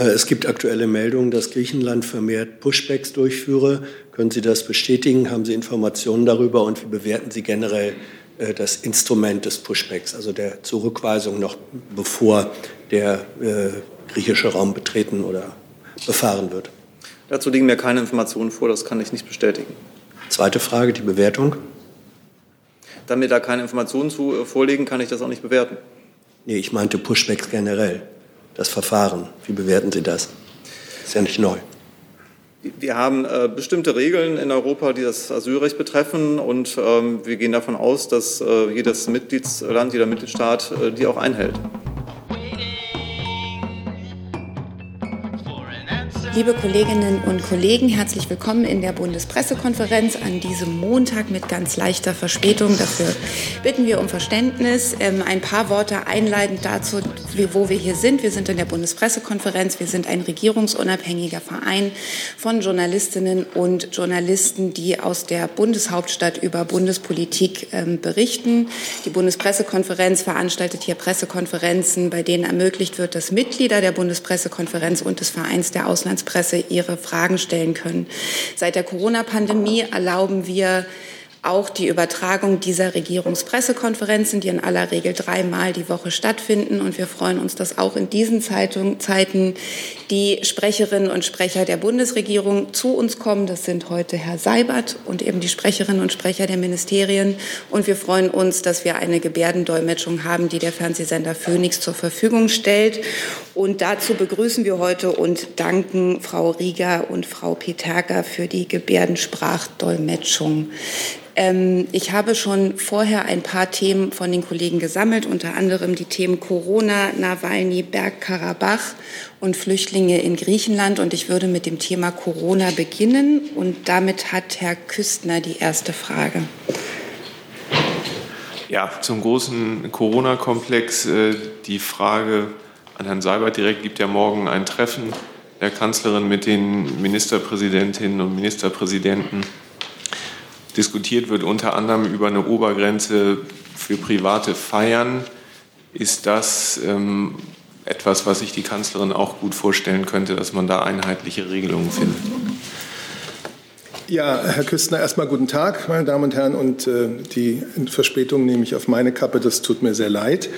Äh, es gibt aktuelle Meldungen, dass Griechenland vermehrt Pushbacks durchführe. Können Sie das bestätigen? Haben Sie Informationen darüber und wie bewerten Sie generell äh, das Instrument des Pushbacks, also der Zurückweisung noch bevor der äh, griechische Raum betreten oder befahren wird? Dazu liegen mir keine Informationen vor, das kann ich nicht bestätigen. Zweite Frage, die Bewertung. Da mir da keine Informationen zu vorliegen, kann ich das auch nicht bewerten. Nee, ich meinte Pushbacks generell das Verfahren. Wie bewerten Sie das? Ist ja nicht neu. Wir haben äh, bestimmte Regeln in Europa, die das Asylrecht betreffen, und ähm, wir gehen davon aus, dass äh, jedes Mitgliedsland, jeder Mitgliedstaat äh, die auch einhält. Liebe Kolleginnen und Kollegen, herzlich willkommen in der Bundespressekonferenz an diesem Montag mit ganz leichter Verspätung. Dafür bitten wir um Verständnis. Ähm, ein paar Worte einleitend dazu, wo wir hier sind. Wir sind in der Bundespressekonferenz. Wir sind ein regierungsunabhängiger Verein von Journalistinnen und Journalisten, die aus der Bundeshauptstadt über Bundespolitik ähm, berichten. Die Bundespressekonferenz veranstaltet hier Pressekonferenzen, bei denen ermöglicht wird, dass Mitglieder der Bundespressekonferenz und des Vereins der Auslands Auslandspresse ihre Fragen stellen können. Seit der Corona-Pandemie erlauben wir auch die Übertragung dieser Regierungspressekonferenzen, die in aller Regel dreimal die Woche stattfinden. Und wir freuen uns, dass auch in diesen Zeitung, Zeiten die Sprecherinnen und Sprecher der Bundesregierung zu uns kommen. Das sind heute Herr Seibert und eben die Sprecherinnen und Sprecher der Ministerien. Und wir freuen uns, dass wir eine Gebärdendolmetschung haben, die der Fernsehsender Phoenix zur Verfügung stellt. Und dazu begrüßen wir heute und danken Frau Rieger und Frau Peterka für die Gebärdensprachdolmetschung. Ähm, ich habe schon vorher ein paar Themen von den Kollegen gesammelt, unter anderem die Themen Corona, Nawalny, Bergkarabach und Flüchtlinge in Griechenland. Und ich würde mit dem Thema Corona beginnen. Und damit hat Herr Küstner die erste Frage. Ja, zum großen Corona-Komplex äh, die Frage an Herrn Seibert direkt gibt ja morgen ein Treffen der Kanzlerin mit den Ministerpräsidentinnen und Ministerpräsidenten Diskutiert wird unter anderem über eine Obergrenze für private Feiern. Ist das ähm, etwas, was sich die Kanzlerin auch gut vorstellen könnte, dass man da einheitliche Regelungen findet? Ja, Herr Küstner, erstmal guten Tag, meine Damen und Herren. Und äh, die Verspätung nehme ich auf meine Kappe. Das tut mir sehr leid.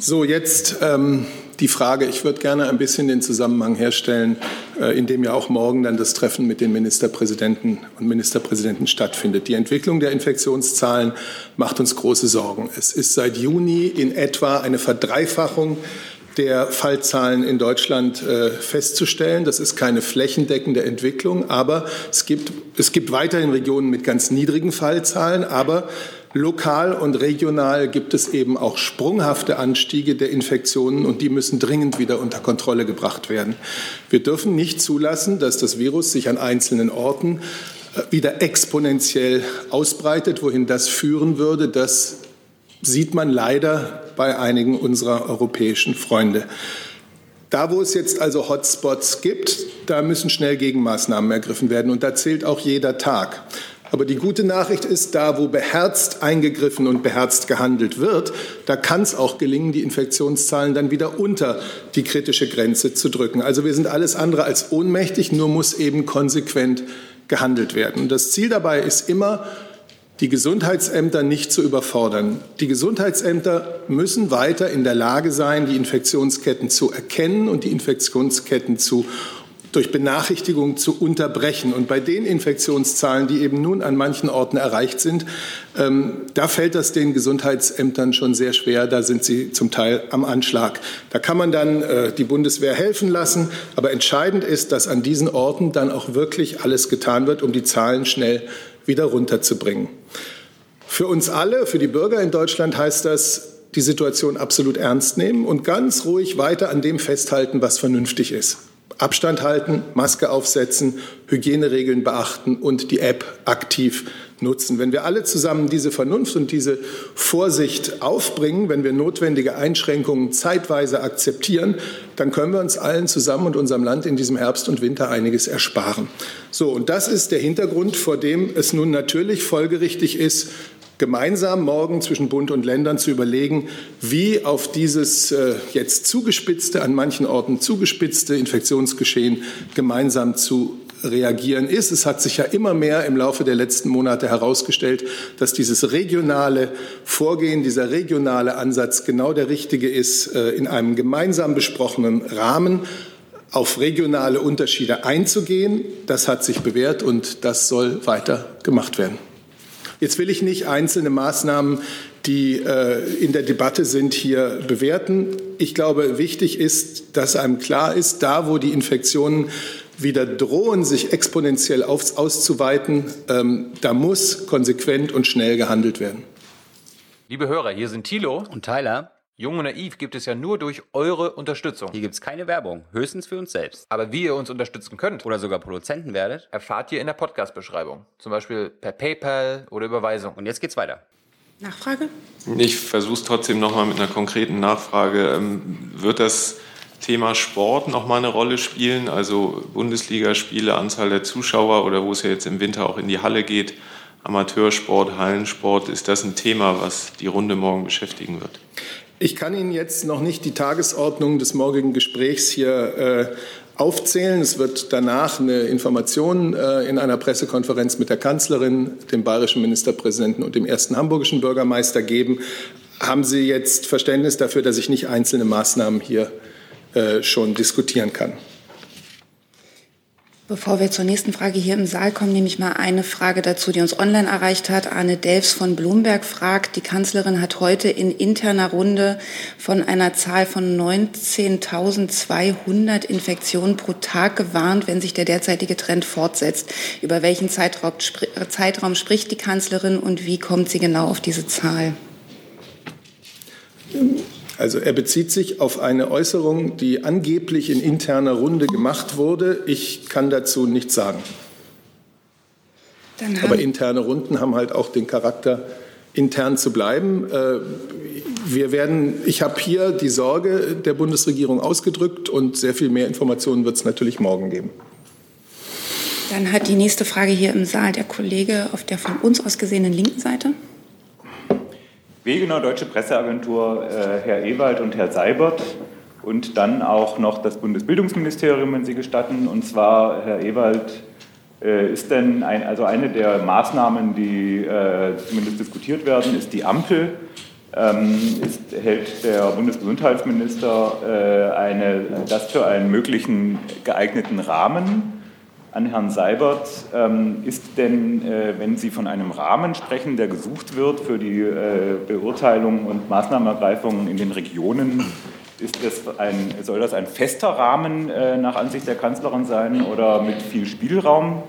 So, jetzt ähm, die Frage, ich würde gerne ein bisschen den Zusammenhang herstellen, äh, in dem ja auch morgen dann das Treffen mit den Ministerpräsidenten und Ministerpräsidenten stattfindet. Die Entwicklung der Infektionszahlen macht uns große Sorgen. Es ist seit Juni in etwa eine Verdreifachung der Fallzahlen in Deutschland äh, festzustellen. Das ist keine flächendeckende Entwicklung, aber es gibt, es gibt weiterhin Regionen mit ganz niedrigen Fallzahlen, aber Lokal und regional gibt es eben auch sprunghafte Anstiege der Infektionen und die müssen dringend wieder unter Kontrolle gebracht werden. Wir dürfen nicht zulassen, dass das Virus sich an einzelnen Orten äh, wieder exponentiell ausbreitet. Wohin das führen würde, das sieht man leider bei einigen unserer europäischen Freunde. Da, wo es jetzt also Hotspots gibt, da müssen schnell Gegenmaßnahmen ergriffen werden. Und da zählt auch jeder Tag. Aber die gute Nachricht ist, da wo beherzt eingegriffen und beherzt gehandelt wird, da kann es auch gelingen, die Infektionszahlen dann wieder unter die kritische Grenze zu drücken. Also wir sind alles andere als ohnmächtig, nur muss eben konsequent gehandelt werden. das Ziel dabei ist immer, die Gesundheitsämter nicht zu überfordern. Die Gesundheitsämter müssen weiter in der Lage sein, die Infektionsketten zu erkennen und die Infektionsketten zu durch Benachrichtigung zu unterbrechen. Und bei den Infektionszahlen, die eben nun an manchen Orten erreicht sind, ähm, da fällt das den Gesundheitsämtern schon sehr schwer. Da sind sie zum Teil am Anschlag. Da kann man dann äh, die Bundeswehr helfen lassen. Aber entscheidend ist, dass an diesen Orten dann auch wirklich alles getan wird, um die Zahlen schnell wieder runterzubringen. Für uns alle, für die Bürger in Deutschland heißt das, die Situation absolut ernst nehmen und ganz ruhig weiter an dem festhalten, was vernünftig ist. Abstand halten, Maske aufsetzen, Hygieneregeln beachten und die App aktiv nutzen. Wenn wir alle zusammen diese Vernunft und diese Vorsicht aufbringen, wenn wir notwendige Einschränkungen zeitweise akzeptieren, dann können wir uns allen zusammen und unserem Land in diesem Herbst und Winter einiges ersparen. So, und das ist der Hintergrund, vor dem es nun natürlich folgerichtig ist, gemeinsam morgen zwischen Bund und Ländern zu überlegen, wie auf dieses äh, jetzt zugespitzte, an manchen Orten zugespitzte Infektionsgeschehen gemeinsam zu reagieren ist. Es hat sich ja immer mehr im Laufe der letzten Monate herausgestellt, dass dieses regionale Vorgehen, dieser regionale Ansatz genau der richtige ist, äh, in einem gemeinsam besprochenen Rahmen auf regionale Unterschiede einzugehen. Das hat sich bewährt und das soll weiter gemacht werden. Jetzt will ich nicht einzelne Maßnahmen, die äh, in der Debatte sind, hier bewerten. Ich glaube, wichtig ist, dass einem klar ist, da wo die Infektionen wieder drohen, sich exponentiell auf, auszuweiten, ähm, da muss konsequent und schnell gehandelt werden. Liebe Hörer, hier sind Thilo und Tyler. Jung und Naiv gibt es ja nur durch eure Unterstützung. Hier gibt es keine Werbung, höchstens für uns selbst. Aber wie ihr uns unterstützen könnt oder sogar Produzenten werdet, erfahrt ihr in der Podcast-Beschreibung. Zum Beispiel per PayPal oder Überweisung. Und jetzt geht's weiter. Nachfrage? Ich versuche es trotzdem nochmal mit einer konkreten Nachfrage. Ähm, wird das Thema Sport noch mal eine Rolle spielen? Also Bundesligaspiele, Anzahl der Zuschauer oder wo es ja jetzt im Winter auch in die Halle geht, Amateursport, Hallensport, ist das ein Thema, was die Runde morgen beschäftigen wird? Ich kann Ihnen jetzt noch nicht die Tagesordnung des morgigen Gesprächs hier äh, aufzählen. Es wird danach eine Information äh, in einer Pressekonferenz mit der Kanzlerin, dem bayerischen Ministerpräsidenten und dem ersten hamburgischen Bürgermeister geben. Haben Sie jetzt Verständnis dafür, dass ich nicht einzelne Maßnahmen hier äh, schon diskutieren kann? Bevor wir zur nächsten Frage hier im Saal kommen, nehme ich mal eine Frage dazu, die uns online erreicht hat. Arne Delfs von Bloomberg fragt, die Kanzlerin hat heute in interner Runde von einer Zahl von 19.200 Infektionen pro Tag gewarnt, wenn sich der derzeitige Trend fortsetzt. Über welchen Zeitraum, Zeitraum spricht die Kanzlerin und wie kommt sie genau auf diese Zahl? Also er bezieht sich auf eine Äußerung, die angeblich in interner Runde gemacht wurde. Ich kann dazu nichts sagen. Aber interne Runden haben halt auch den Charakter, intern zu bleiben. Äh, wir werden, ich habe hier die Sorge der Bundesregierung ausgedrückt und sehr viel mehr Informationen wird es natürlich morgen geben. Dann hat die nächste Frage hier im Saal der Kollege auf der von uns aus gesehenen linken Seite. Wegener, Deutsche Presseagentur, äh, Herr Ewald und Herr Seibert und dann auch noch das Bundesbildungsministerium, wenn Sie gestatten. Und zwar, Herr Ewald, äh, ist denn ein, also eine der Maßnahmen, die äh, zumindest diskutiert werden, ist die Ampel. Ähm, ist, hält der Bundesgesundheitsminister äh, eine, das für einen möglichen geeigneten Rahmen? An Herrn Seibert. Ähm, ist denn, äh, wenn Sie von einem Rahmen sprechen, der gesucht wird für die äh, Beurteilung und Maßnahmenergreifungen in den Regionen, ist das ein, soll das ein fester Rahmen äh, nach Ansicht der Kanzlerin sein oder mit viel Spielraum?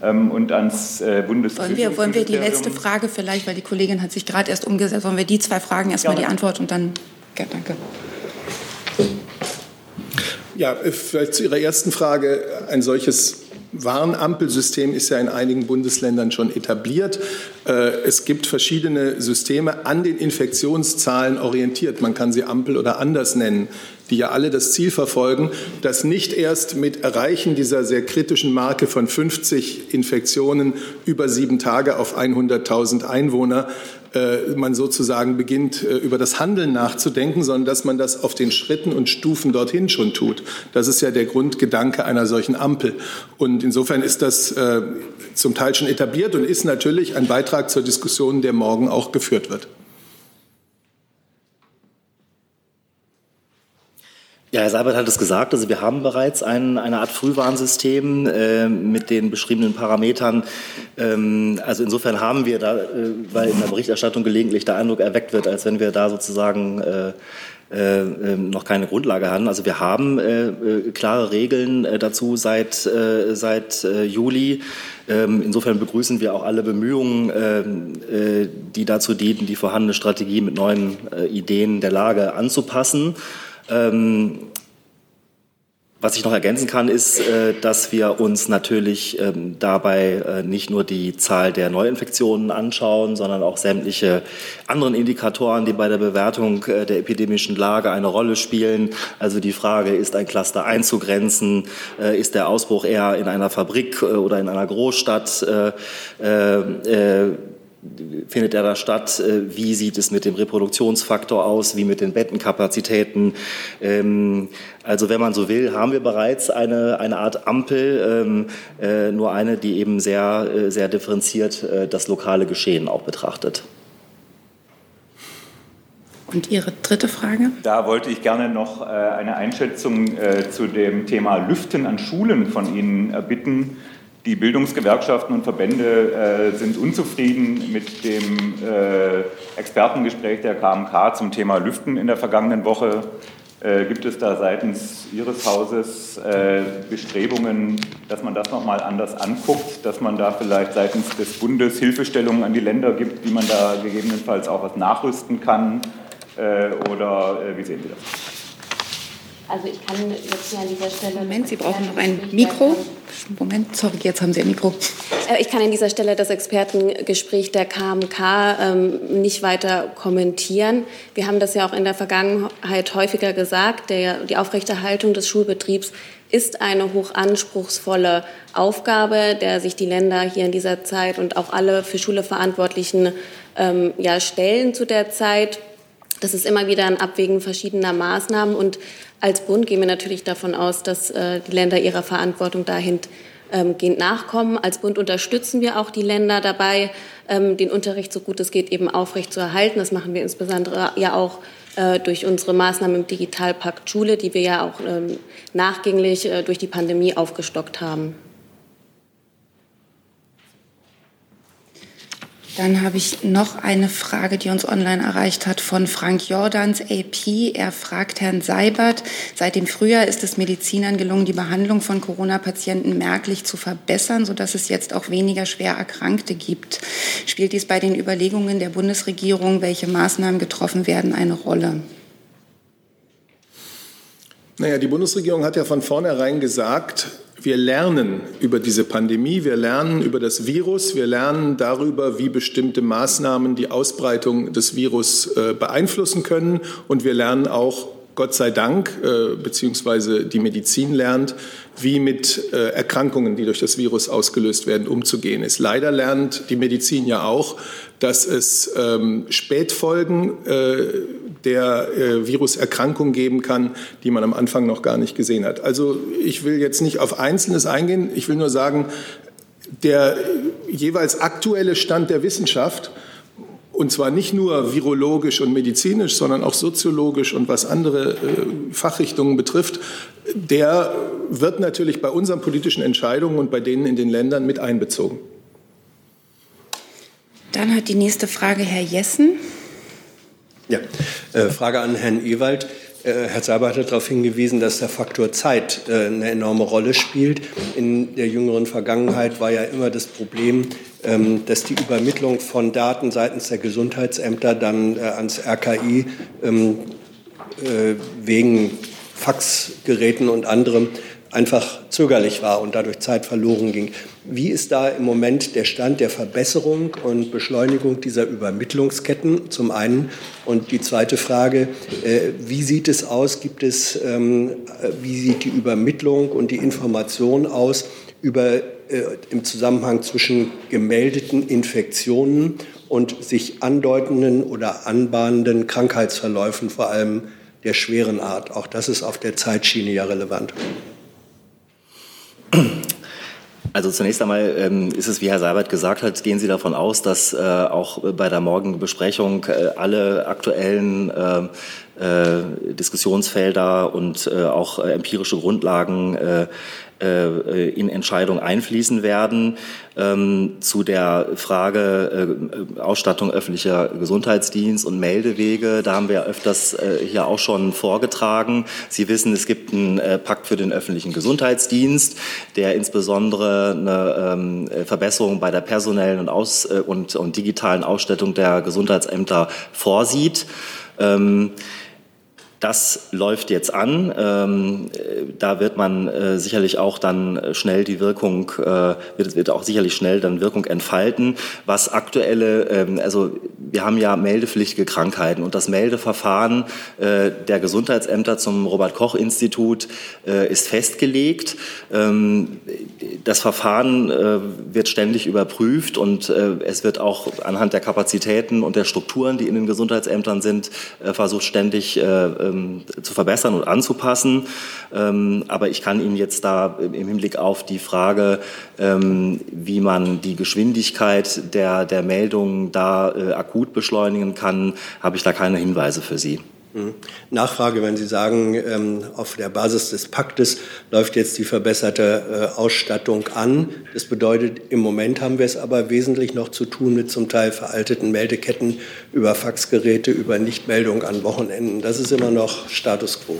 Ähm, und ans Bundes wollen wir, wollen wir die letzte Frage vielleicht, weil die Kollegin hat sich gerade erst umgesetzt, wollen wir die zwei Fragen erstmal ja, die Antwort und dann. Ja, danke. Ja, vielleicht zu Ihrer ersten Frage. Ein solches Warnampelsystem ist ja in einigen Bundesländern schon etabliert. Äh, es gibt verschiedene Systeme an den Infektionszahlen orientiert. Man kann sie Ampel oder anders nennen, die ja alle das Ziel verfolgen, dass nicht erst mit Erreichen dieser sehr kritischen Marke von 50 Infektionen über sieben Tage auf 100.000 Einwohner äh, man sozusagen beginnt, äh, über das Handeln nachzudenken, sondern dass man das auf den Schritten und Stufen dorthin schon tut. Das ist ja der Grundgedanke einer solchen Ampel. Und insofern ist das äh, zum Teil schon etabliert und ist natürlich ein Beitrag zur Diskussion, der morgen auch geführt wird. Ja, Herr Seibert hat es gesagt, also wir haben bereits ein, eine Art Frühwarnsystem äh, mit den beschriebenen Parametern. Ähm, also insofern haben wir da, äh, weil in der Berichterstattung gelegentlich der Eindruck erweckt wird, als wenn wir da sozusagen äh, äh, ähm, noch keine Grundlage haben. Also wir haben äh, äh, klare Regeln äh, dazu seit, äh, seit äh, Juli. Ähm, insofern begrüßen wir auch alle Bemühungen, die dazu dienen, die vorhandene Strategie mit neuen Ideen der Lage anzupassen. Ähm, was ich noch ergänzen kann, ist, äh, dass wir uns natürlich ähm, dabei äh, nicht nur die Zahl der Neuinfektionen anschauen, sondern auch sämtliche anderen Indikatoren, die bei der Bewertung äh, der epidemischen Lage eine Rolle spielen. Also die Frage, ist ein Cluster einzugrenzen? Ist der Ausbruch eher in einer Fabrik oder in einer Großstadt? Findet er da statt? Äh, wie sieht es mit dem Reproduktionsfaktor aus? Wie mit den Bettenkapazitäten? Ähm, also wenn man so will, haben wir bereits eine, eine Art Ampel, ähm, äh, nur eine, die eben sehr, äh, sehr differenziert das lokale Geschehen auch betrachtet. Und Ihre dritte Frage? Da wollte ich gerne noch eine Einschätzung zu dem Thema Lüften an Schulen von Ihnen erbitten. Die Bildungsgewerkschaften und Verbände äh, sind unzufrieden mit dem äh, Expertengespräch der KMK zum Thema Lüften in der vergangenen Woche. Äh, gibt es da seitens Ihres Hauses äh, Bestrebungen, dass man das nochmal anders anguckt, dass man da vielleicht seitens des Bundes Hilfestellungen an die Länder gibt, wie man da gegebenenfalls auch was nachrüsten kann? Äh, oder äh, wie sehen Sie das? Also ich kann jetzt hier an dieser Stelle. Moment, Sie brauchen noch ein Mikro. Moment, sorry, jetzt haben Sie ein Mikro. Äh, ich kann an dieser Stelle das Expertengespräch der KMK ähm, nicht weiter kommentieren. Wir haben das ja auch in der Vergangenheit häufiger gesagt. Der, die Aufrechterhaltung des Schulbetriebs ist eine hochanspruchsvolle Aufgabe, der sich die Länder hier in dieser Zeit und auch alle für Schule Verantwortlichen ähm, ja, stellen zu der Zeit. Das ist immer wieder ein Abwägen verschiedener Maßnahmen und als Bund gehen wir natürlich davon aus, dass äh, die Länder ihrer Verantwortung dahingehend ähm, nachkommen. Als Bund unterstützen wir auch die Länder dabei, ähm, den Unterricht so gut es geht eben aufrecht zu erhalten. Das machen wir insbesondere ja auch äh, durch unsere Maßnahmen im Digitalpakt Schule, die wir ja auch ähm, nachgängig äh, durch die Pandemie aufgestockt haben. Dann habe ich noch eine Frage, die uns online erreicht hat von Frank Jordans, AP. Er fragt Herrn Seibert, seit dem Frühjahr ist es Medizinern gelungen, die Behandlung von Corona-Patienten merklich zu verbessern, sodass es jetzt auch weniger schwer Erkrankte gibt. Spielt dies bei den Überlegungen der Bundesregierung, welche Maßnahmen getroffen werden, eine Rolle? Naja, die Bundesregierung hat ja von vornherein gesagt, wir lernen über diese Pandemie, wir lernen über das Virus, wir lernen darüber, wie bestimmte Maßnahmen die Ausbreitung des Virus äh, beeinflussen können. Und wir lernen auch, Gott sei Dank, äh, beziehungsweise die Medizin lernt, wie mit äh, Erkrankungen, die durch das Virus ausgelöst werden, umzugehen ist. Leider lernt die Medizin ja auch, dass es ähm, Spätfolgen der äh, Viruserkrankung geben kann, die man am Anfang noch gar nicht gesehen hat. Also ich will jetzt nicht auf Einzelnes eingehen. Ich will nur sagen, der jeweils aktuelle Stand der Wissenschaft, und zwar nicht nur virologisch und medizinisch, sondern auch soziologisch und was andere äh, Fachrichtungen betrifft, der wird natürlich bei unseren politischen Entscheidungen und bei denen in den Ländern mit einbezogen. Dann hat die nächste Frage Herr Jessen. Ja, äh, Frage an Herrn Ewald. Äh, Herr Seibert hat darauf hingewiesen, dass der Faktor Zeit eine enorme Rolle spielt. In der jüngeren Vergangenheit war ja immer das Problem, dass die Übermittlung von Daten seitens der Gesundheitsämter dann äh, ans RKI ähm, äh, wegen Faxgeräten und anderem einfach zögerlich war und dadurch Zeit verloren ging. Wie ist da im Moment der Stand der Verbesserung und Beschleunigung dieser Übermittlungsketten zum einen? Und die zweite Frage, äh, wie sieht es aus? Gibt es, ähm, wie sieht die Übermittlung und die Information aus über, im Zusammenhang zwischen gemeldeten Infektionen und sich andeutenden oder anbahnenden Krankheitsverläufen, vor allem der schweren Art? Auch das ist auf der Zeitschiene ja relevant. Also zunächst einmal ähm, ist es, wie Herr Seibert gesagt hat, gehen Sie davon aus, dass äh, auch bei der morgigen Besprechung äh, alle aktuellen äh, äh Diskussionsfelder und äh, auch äh, empirische Grundlagen äh, in Entscheidungen einfließen werden. Ähm, zu der Frage äh, Ausstattung öffentlicher Gesundheitsdienst und Meldewege, da haben wir öfters äh, hier auch schon vorgetragen. Sie wissen, es gibt einen Pakt für den öffentlichen Gesundheitsdienst, der insbesondere eine ähm, Verbesserung bei der personellen und, aus, und, und digitalen Ausstattung der Gesundheitsämter vorsieht. Ähm, das läuft jetzt an. Ähm, da wird man äh, sicherlich auch dann schnell die Wirkung, äh, wird, wird auch sicherlich schnell dann Wirkung entfalten. Was aktuelle, ähm, also wir haben ja meldepflichtige Krankheiten und das Meldeverfahren äh, der Gesundheitsämter zum Robert-Koch-Institut äh, ist festgelegt. Ähm, das Verfahren äh, wird ständig überprüft und äh, es wird auch anhand der Kapazitäten und der Strukturen, die in den Gesundheitsämtern sind, äh, versucht ständig äh, ähm, zu verbessern und anzupassen. Ähm, aber ich kann Ihnen jetzt da im Hinblick auf die Frage, ähm, wie man die Geschwindigkeit der, der Meldungen da äh, akut beschleunigen kann, habe ich da keine Hinweise für Sie. Mhm. Nachfrage, wenn Sie sagen, ähm, auf der Basis des Paktes läuft jetzt die verbesserte äh, Ausstattung an. Das bedeutet, im Moment haben wir es aber wesentlich noch zu tun mit zum Teil veralteten Meldeketten über Faxgeräte, über Nichtmeldung an Wochenenden. Das ist immer noch Status quo.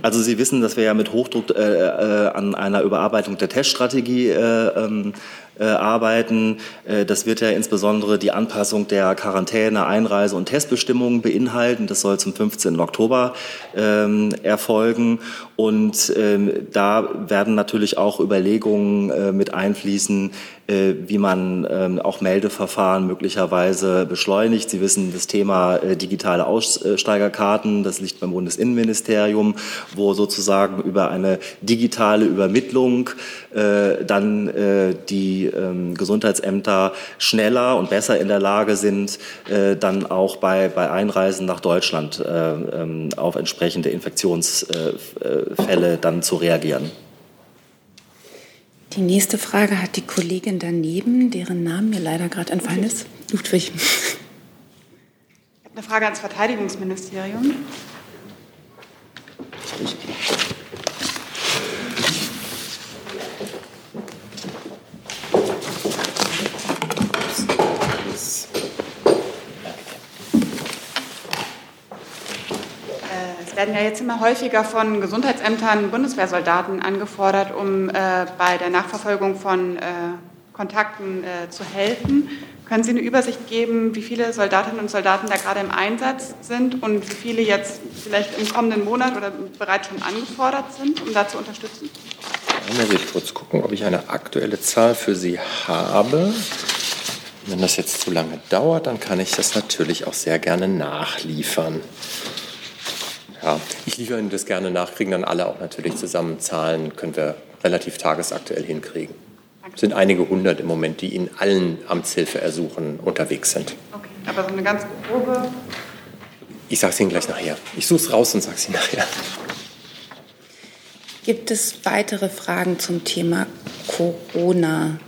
Also Sie wissen, dass wir ja mit Hochdruck äh, äh, an einer Überarbeitung der Teststrategie äh, ähm, äh, arbeiten. Äh, das wird ja insbesondere die Anpassung der Quarantäne, Einreise und Testbestimmungen beinhalten. Das soll zum 15. Oktober ähm, erfolgen. Und ähm, da werden natürlich auch Überlegungen äh, mit einfließen, wie man ähm, auch Meldeverfahren möglicherweise beschleunigt. Sie wissen, das Thema äh, digitale Aussteigerkarten, das liegt beim Bundesinnenministerium, wo sozusagen über eine digitale Übermittlung äh, dann äh, die ähm, Gesundheitsämter schneller und besser in der Lage sind, äh, dann auch bei, Einreisen nach Deutschland äh, ähm, auf entsprechende Infektionsfälle dann zu reagieren. Die nächste Frage hat die Kollegin daneben, deren Name mir leider gerade entfallen ist. Ludwig. Ich habe eine Frage ans Verteidigungsministerium. Es werden ja jetzt immer häufiger von Gesundheitsämtern Bundeswehrsoldaten angefordert, um äh, bei der Nachverfolgung von äh, Kontakten äh, zu helfen. Können Sie eine Übersicht geben, wie viele Soldatinnen und Soldaten da gerade im Einsatz sind und wie viele jetzt vielleicht im kommenden Monat oder bereits schon angefordert sind, um da zu unterstützen? Da muss ich kurz gucken, ob ich eine aktuelle Zahl für Sie habe. Wenn das jetzt zu lange dauert, dann kann ich das natürlich auch sehr gerne nachliefern. Ja, ich liefere Ihnen das gerne nach, kriegen dann alle auch natürlich zusammen Zahlen, können wir relativ tagesaktuell hinkriegen. Es sind einige hundert im Moment, die in allen Amtshilfeersuchen unterwegs sind. Okay, aber so eine ganz grobe. Ich sage es Ihnen gleich nachher. Ich suche es raus und sage es Ihnen nachher. Gibt es weitere Fragen zum Thema Corona?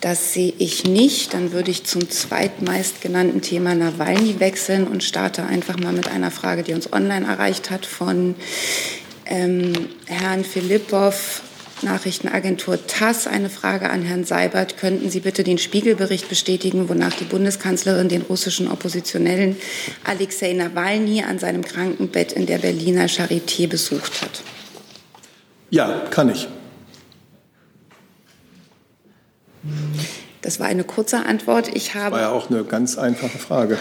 Das sehe ich nicht. Dann würde ich zum zweitmeistgenannten Thema Nawalny wechseln und starte einfach mal mit einer Frage, die uns online erreicht hat von ähm, Herrn Philippow, Nachrichtenagentur TASS. Eine Frage an Herrn Seibert. Könnten Sie bitte den Spiegelbericht bestätigen, wonach die Bundeskanzlerin den russischen Oppositionellen Alexei Nawalny an seinem Krankenbett in der Berliner Charité besucht hat? Ja, kann ich. Das war eine kurze Antwort. Ich habe war ja auch eine ganz einfache Frage.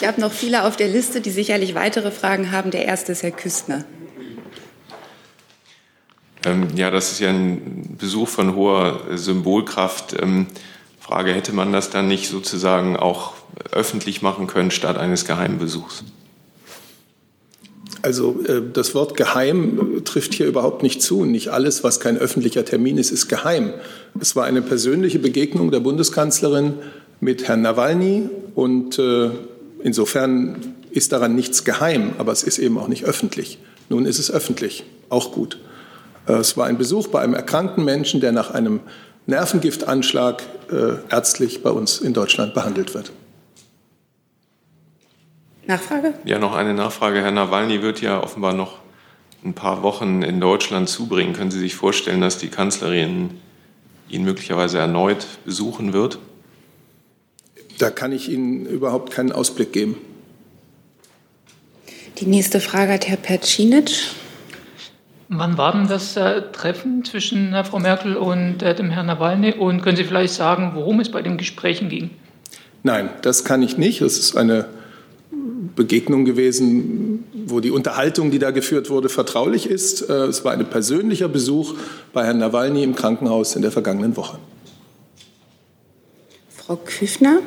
ich habe noch viele auf der Liste, die sicherlich weitere Fragen haben. Der erste ist Herr Küstner. Ähm, ja, das ist ja ein Besuch von hoher Symbolkraft. Ähm, Frage, hätte man das dann nicht sozusagen auch öffentlich machen können statt eines Geheimbesuchs? Also äh, das Wort geheim trifft hier überhaupt nicht zu. Nicht alles, was kein öffentlicher Termin ist, ist geheim. Es war eine persönliche Begegnung der Bundeskanzlerin mit Herrn Nawalny und äh, insofern ist daran nichts geheim, aber es ist eben auch nicht öffentlich. Nun ist es öffentlich, auch gut. Äh, es war ein Besuch bei einem erkrankten Menschen, der nach einem Nervengiftanschlag ärztlich bei uns in Deutschland behandelt wird. Nachfrage? Ja, noch eine Nachfrage. Herr Nawalny wird ja offenbar noch ein paar Wochen in Deutschland zubringen. Können Sie sich vorstellen, dass die Kanzlerin ihn möglicherweise erneut besuchen wird? Da kann ich Ihnen überhaupt keinen Ausblick geben. Die nächste Frage hat Herr Percinic. Wann war denn das äh, Treffen zwischen äh, Frau Merkel und äh, dem Herrn Nawalny? Und können Sie vielleicht sagen, worum es bei den Gesprächen ging? Nein, das kann ich nicht. Es ist eine Begegnung gewesen, wo die Unterhaltung, die da geführt wurde, vertraulich ist. Äh, es war ein persönlicher Besuch bei Herrn Nawalny im Krankenhaus in der vergangenen Woche. Frau Küfner?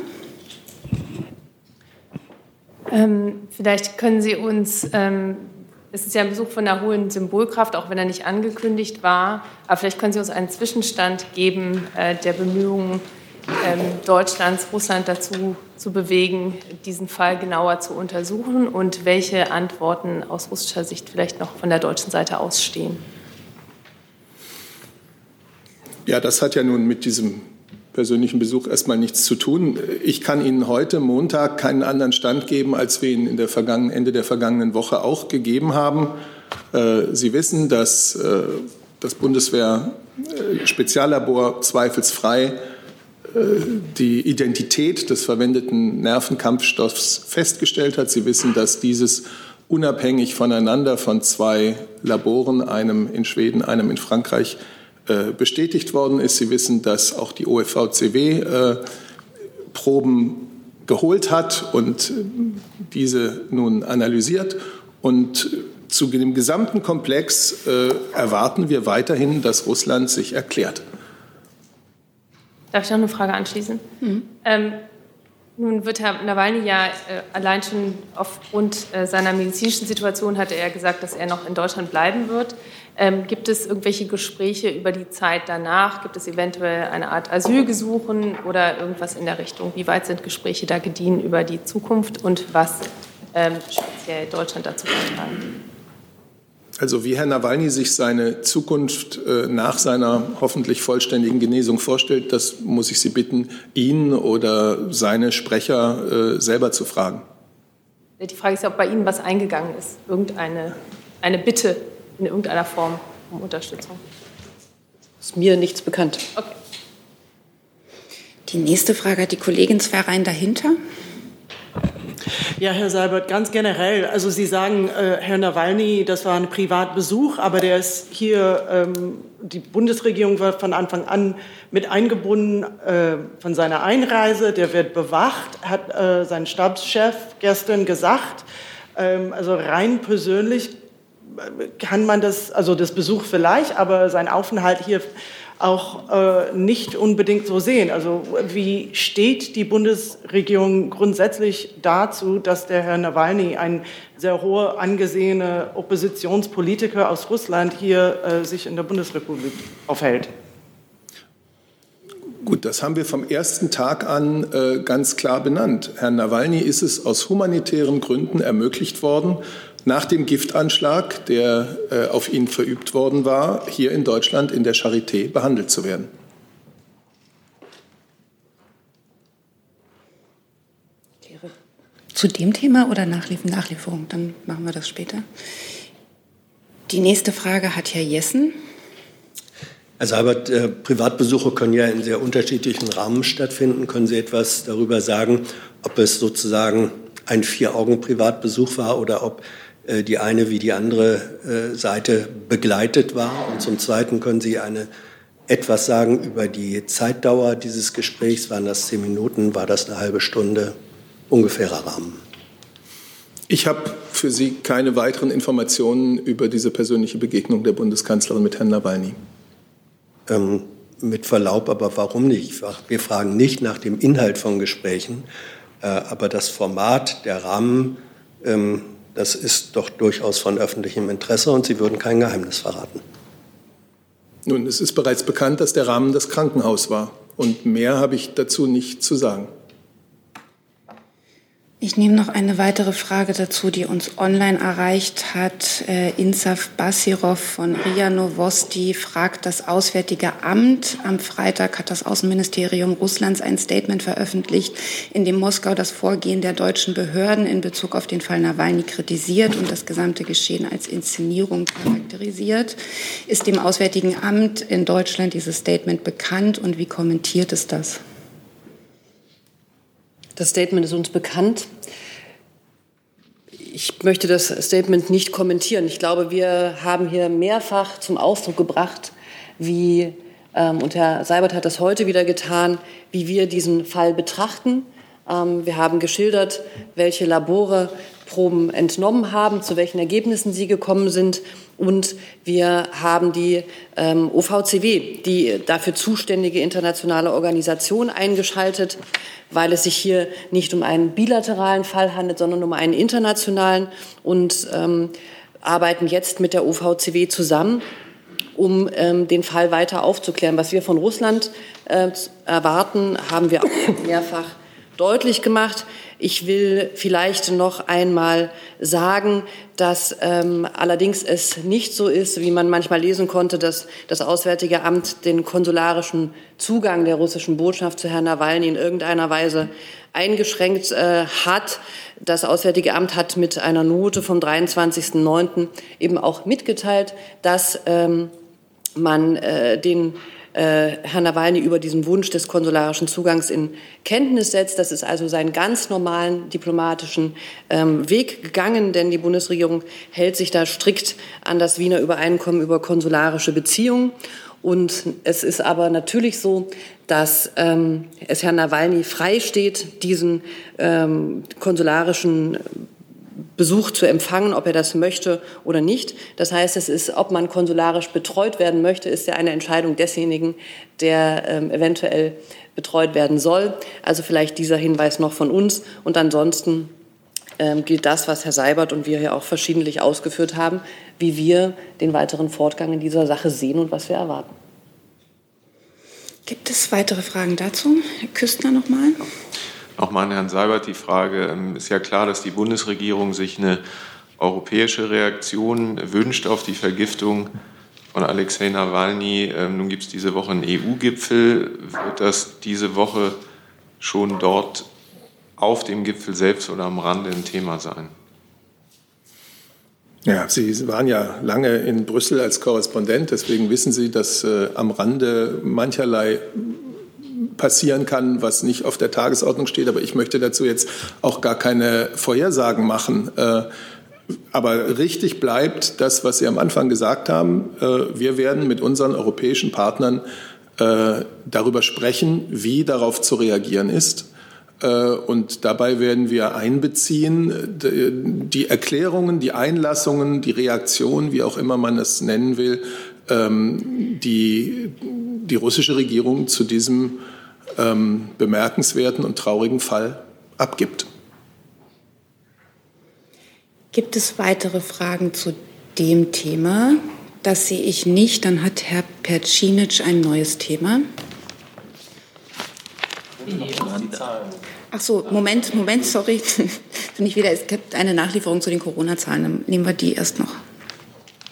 Ähm, vielleicht können Sie uns ähm, es ist ja ein Besuch von einer hohen Symbolkraft, auch wenn er nicht angekündigt war. Aber vielleicht können Sie uns einen Zwischenstand geben äh, der Bemühungen ähm, Deutschlands, Russland dazu zu bewegen, diesen Fall genauer zu untersuchen und welche Antworten aus russischer Sicht vielleicht noch von der deutschen Seite ausstehen. Ja, das hat ja nun mit diesem persönlichen Besuch erstmal nichts zu tun. Ich kann Ihnen heute Montag keinen anderen Stand geben, als wir ihn in der vergangenen, Ende der vergangenen Woche auch gegeben haben. Äh, Sie wissen, dass äh, das Bundeswehr-Speziallabor zweifelsfrei die Identität des verwendeten Nervenkampfstoffs festgestellt hat. Sie wissen, dass dieses unabhängig voneinander von zwei Laboren, einem in Schweden, einem in Frankreich, äh, bestätigt worden ist. Sie wissen, dass auch die OFVCW äh, Proben geholt hat und diese nun analysiert. Und zu dem gesamten Komplex äh, erwarten wir weiterhin, dass Russland sich erklärt. Darf ich noch eine Frage anschließen? Mhm. Ähm, nun wird Herr Nawalny ja äh, allein schon aufgrund äh, seiner medizinischen Situation hatte er gesagt, dass er noch in Deutschland bleiben wird. Ähm, gibt es irgendwelche Gespräche über die Zeit danach? Gibt es eventuell eine Art Asylgesuchen oder irgendwas in der Richtung? Wie weit sind Gespräche da gediehen über die Zukunft und was ähm, speziell Deutschland dazu beitragen? Also wie Herr Nawalny sich seine Zukunft äh, nach seiner hoffentlich vollständigen Genesung vorstellt, das muss ich Sie bitten, ihn oder seine Sprecher äh, selber zu fragen. Die Frage ist ja, ob bei Ihnen was eingegangen ist, irgendeine eine Bitte in irgendeiner Form um Unterstützung. Ist mir nichts bekannt. Okay. Die nächste Frage hat die Kollegin zwei Reihen dahinter. Ja, Herr Seibert, ganz generell. Also Sie sagen, äh, Herr Nawalny, das war ein Privatbesuch, aber der ist hier, ähm, die Bundesregierung war von Anfang an mit eingebunden äh, von seiner Einreise. Der wird bewacht, hat äh, sein Stabschef gestern gesagt. Ähm, also rein persönlich äh, kann man das, also das Besuch vielleicht, aber sein Aufenthalt hier auch äh, nicht unbedingt so sehen. Also wie steht die Bundesregierung grundsätzlich dazu, dass der Herr Nawalny, ein sehr hoher angesehener Oppositionspolitiker aus Russland, hier äh, sich in der Bundesrepublik aufhält? Gut, das haben wir vom ersten Tag an äh, ganz klar benannt. Herrn Nawalny ist es aus humanitären Gründen ermöglicht worden, nach dem Giftanschlag, der äh, auf ihn verübt worden war, hier in Deutschland in der Charité behandelt zu werden. Zu dem Thema oder Nachlieferung? Dann machen wir das später. Die nächste Frage hat Herr Jessen. Herr Seibert, äh, Privatbesuche können ja in sehr unterschiedlichen Rahmen stattfinden. Können Sie etwas darüber sagen, ob es sozusagen ein Vier-Augen-Privatbesuch war oder ob äh, die eine wie die andere äh, Seite begleitet war? Und zum Zweiten können Sie eine etwas sagen über die Zeitdauer dieses Gesprächs? Waren das zehn Minuten? War das eine halbe Stunde? Ungefährer Rahmen. Ich habe für Sie keine weiteren Informationen über diese persönliche Begegnung der Bundeskanzlerin mit Herrn Nawalny. Ähm, mit Verlaub, aber warum nicht? Wir fragen nicht nach dem Inhalt von Gesprächen, äh, aber das Format, der Rahmen, ähm, das ist doch durchaus von öffentlichem Interesse und Sie würden kein Geheimnis verraten. Nun, es ist bereits bekannt, dass der Rahmen das Krankenhaus war. Und mehr habe ich dazu nicht zu sagen. Ich nehme noch eine weitere Frage dazu, die uns online erreicht hat. Äh, Insaf Basirov von RIA Novosti fragt das Auswärtige Amt. Am Freitag hat das Außenministerium Russlands ein Statement veröffentlicht, in dem Moskau das Vorgehen der deutschen Behörden in Bezug auf den Fall Nawalny kritisiert und das gesamte Geschehen als Inszenierung charakterisiert. Ist dem Auswärtigen Amt in Deutschland dieses Statement bekannt und wie kommentiert es das? Das Statement ist uns bekannt. Ich möchte das Statement nicht kommentieren. Ich glaube, wir haben hier mehrfach zum Ausdruck gebracht, wie, ähm, und Herr Seibert hat das heute wieder getan, wie wir diesen Fall betrachten. Ähm, wir haben geschildert, welche Labore Proben entnommen haben, zu welchen Ergebnissen sie gekommen sind. Und wir haben die ähm, OVCW, die dafür zuständige internationale Organisation, eingeschaltet, weil es sich hier nicht um einen bilateralen Fall handelt, sondern um einen internationalen. Und ähm, arbeiten jetzt mit der OVCW zusammen, um ähm, den Fall weiter aufzuklären. Was wir von Russland äh, erwarten, haben wir auch mehrfach deutlich gemacht. Ich will vielleicht noch einmal sagen, dass ähm, allerdings es nicht so ist, wie man manchmal lesen konnte, dass das Auswärtige Amt den konsularischen Zugang der russischen Botschaft zu Herrn Nawalny in irgendeiner Weise eingeschränkt äh, hat. Das Auswärtige Amt hat mit einer Note vom 23.09. eben auch mitgeteilt, dass ähm, man äh, den äh, Herr Nawalny über diesen Wunsch des konsularischen Zugangs in Kenntnis setzt. Das ist also seinen ganz normalen diplomatischen ähm, Weg gegangen, denn die Bundesregierung hält sich da strikt an das Wiener Übereinkommen über konsularische Beziehungen. Und es ist aber natürlich so, dass ähm, es Herrn Nawalny freisteht, diesen ähm, konsularischen Besuch zu empfangen, ob er das möchte oder nicht. Das heißt, es ist, ob man konsularisch betreut werden möchte, ist ja eine Entscheidung desjenigen, der ähm, eventuell betreut werden soll. Also vielleicht dieser Hinweis noch von uns. Und ansonsten ähm, gilt das, was Herr Seibert und wir hier auch verschiedentlich ausgeführt haben, wie wir den weiteren Fortgang in dieser Sache sehen und was wir erwarten. Gibt es weitere Fragen dazu? Herr Küstner nochmal. Nochmal an Herrn Seibert die Frage. Ähm, ist ja klar, dass die Bundesregierung sich eine europäische Reaktion wünscht auf die Vergiftung von Alexei Nawalny. Ähm, nun gibt es diese Woche einen EU-Gipfel. Wird das diese Woche schon dort auf dem Gipfel selbst oder am Rande ein Thema sein? Ja, Sie waren ja lange in Brüssel als Korrespondent, deswegen wissen Sie, dass äh, am Rande mancherlei passieren kann, was nicht auf der Tagesordnung steht. Aber ich möchte dazu jetzt auch gar keine Vorhersagen machen. Äh, aber richtig bleibt das, was Sie am Anfang gesagt haben. Äh, wir werden mit unseren europäischen Partnern äh, darüber sprechen, wie darauf zu reagieren ist. Und dabei werden wir einbeziehen die Erklärungen, die Einlassungen, die Reaktionen, wie auch immer man es nennen will, ähm, die die russische Regierung zu diesem ähm, bemerkenswerten und traurigen Fall abgibt. Gibt es weitere Fragen zu dem Thema? Das sehe ich nicht. Dann hat Herr Percinic ein neues Thema. Ach so, Moment, Moment, sorry. Nicht wieder. Es gibt eine Nachlieferung zu den Corona-Zahlen. Dann nehmen wir die erst noch.